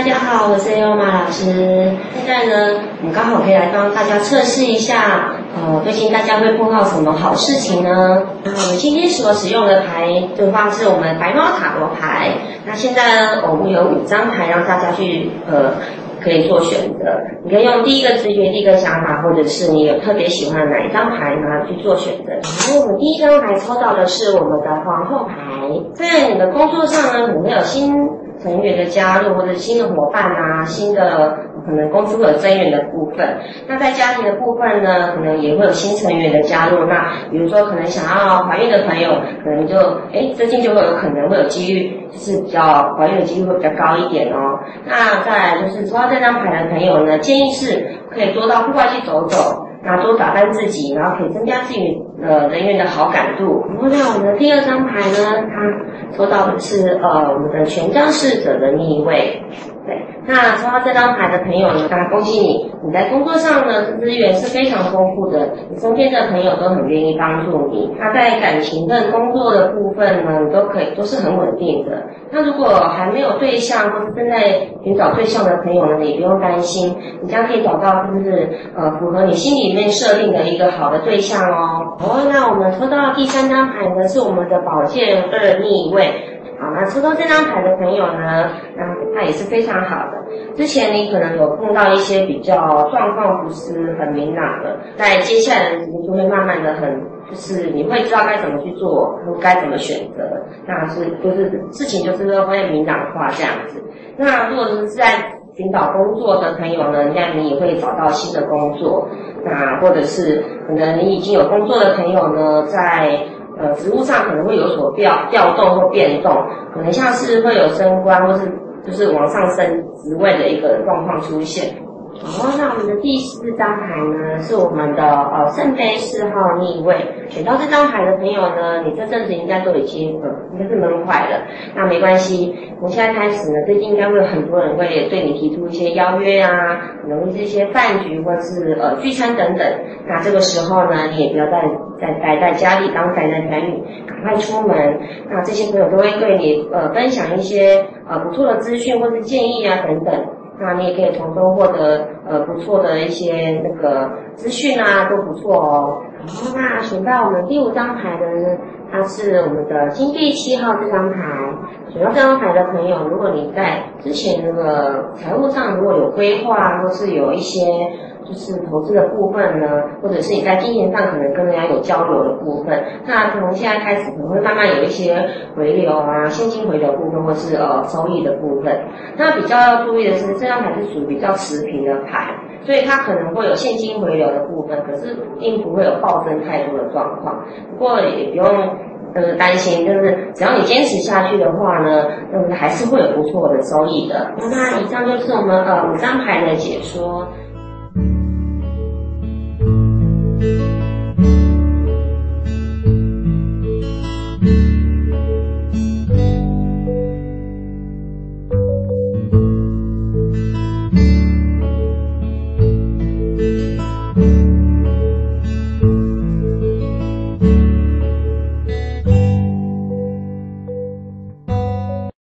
大家好，我是优马老师。现在呢，我们刚好可以来帮大家测试一下，呃，最近大家会碰到什么好事情呢？那我们今天所使用的牌的话，是我们白猫塔罗牌。那现在呢，我们有五张牌让大家去呃。可以做选择，你可以用第一个直觉、第一个想法，或者是你有特别喜欢的哪一张牌呢去做选择。然后我们第一张牌抽到的是我们的皇后牌，在你的工作上呢，可能有新成员的加入，或者新的伙伴啊，新的。可能公司会有增员的部分，那在家庭的部分呢，可能也会有新成员的加入。那比如说，可能想要怀孕的朋友，可能就哎，最近就会有可能会有机遇，就是比较怀孕的几率会比较高一点哦。那再来就是抽到这张牌的朋友呢，建议是可以多到户外去走走。然后多打扮自己，然后可以增加自己呃人员的好感度。然后在我们的第二张牌呢，它抽到的是呃我们的权杖侍者的逆位。那抽到这张牌的朋友呢，那恭喜你，你在工作上呢资源是非常丰富的，你身边的朋友都很愿意帮助你。他在感情跟工作的部分呢，你都可以都是很稳定的。那如果还没有对象或是正在寻找对象的朋友呢，也不用担心，你将可以找到就是呃符合你心里。里面设定的一个好的对象哦。哦，那我们抽到第三张牌呢，是我们的宝剑二逆位。好，那抽到这张牌的朋友呢，那他也是非常好的。之前你可能有碰到一些比较状况不是很明朗的，在接下来的时间就会慢慢的很，就是你会知道该怎么去做，该怎么选择。那是就是事情就是会明朗化这样子。那如果是在寻找工作的朋友呢，那你也会找到新的工作。那或者是可能你已经有工作的朋友呢，在呃职务上可能会有所调调动或变动，可能像是会有升官或是就是往上升职位的一个状况出现。哦，那我们的第四张牌呢，是我们的呃圣杯四号逆位。选到这张牌的朋友呢，你这阵子应该都已经呃应该是闷坏了。那没关系，从现在开始呢，最近应该会有很多人会对你提出一些邀约啊，可能是一些饭局或是呃聚餐等等。那这个时候呢，你也不要再在待在家里当宅男宅女，赶快出门。那这些朋友都会对你呃分享一些呃不错的资讯或是建议啊等等。那你也可以从中获得呃不错的一些那个资讯啊，都不错哦。那选到我们第五张牌的呢，它是我们的金币七号这张牌。选到这张牌的朋友，如果你在之前那个财务上如果有规划，或是有一些。就是投资的部分呢，或者是你在金钱上可能跟人家有交流的部分，那从现在开始可能会慢慢有一些回流啊，现金回流部分或是呃收益的部分。那比较要注意的是，这张牌是属于比较持平的牌，所以它可能会有现金回流的部分，可是并不会有暴增太多的状况。不过也不用呃担心，就是只要你坚持下去的话呢，那么还是会有不错的收益的。那以上就是我们呃五张牌的解说。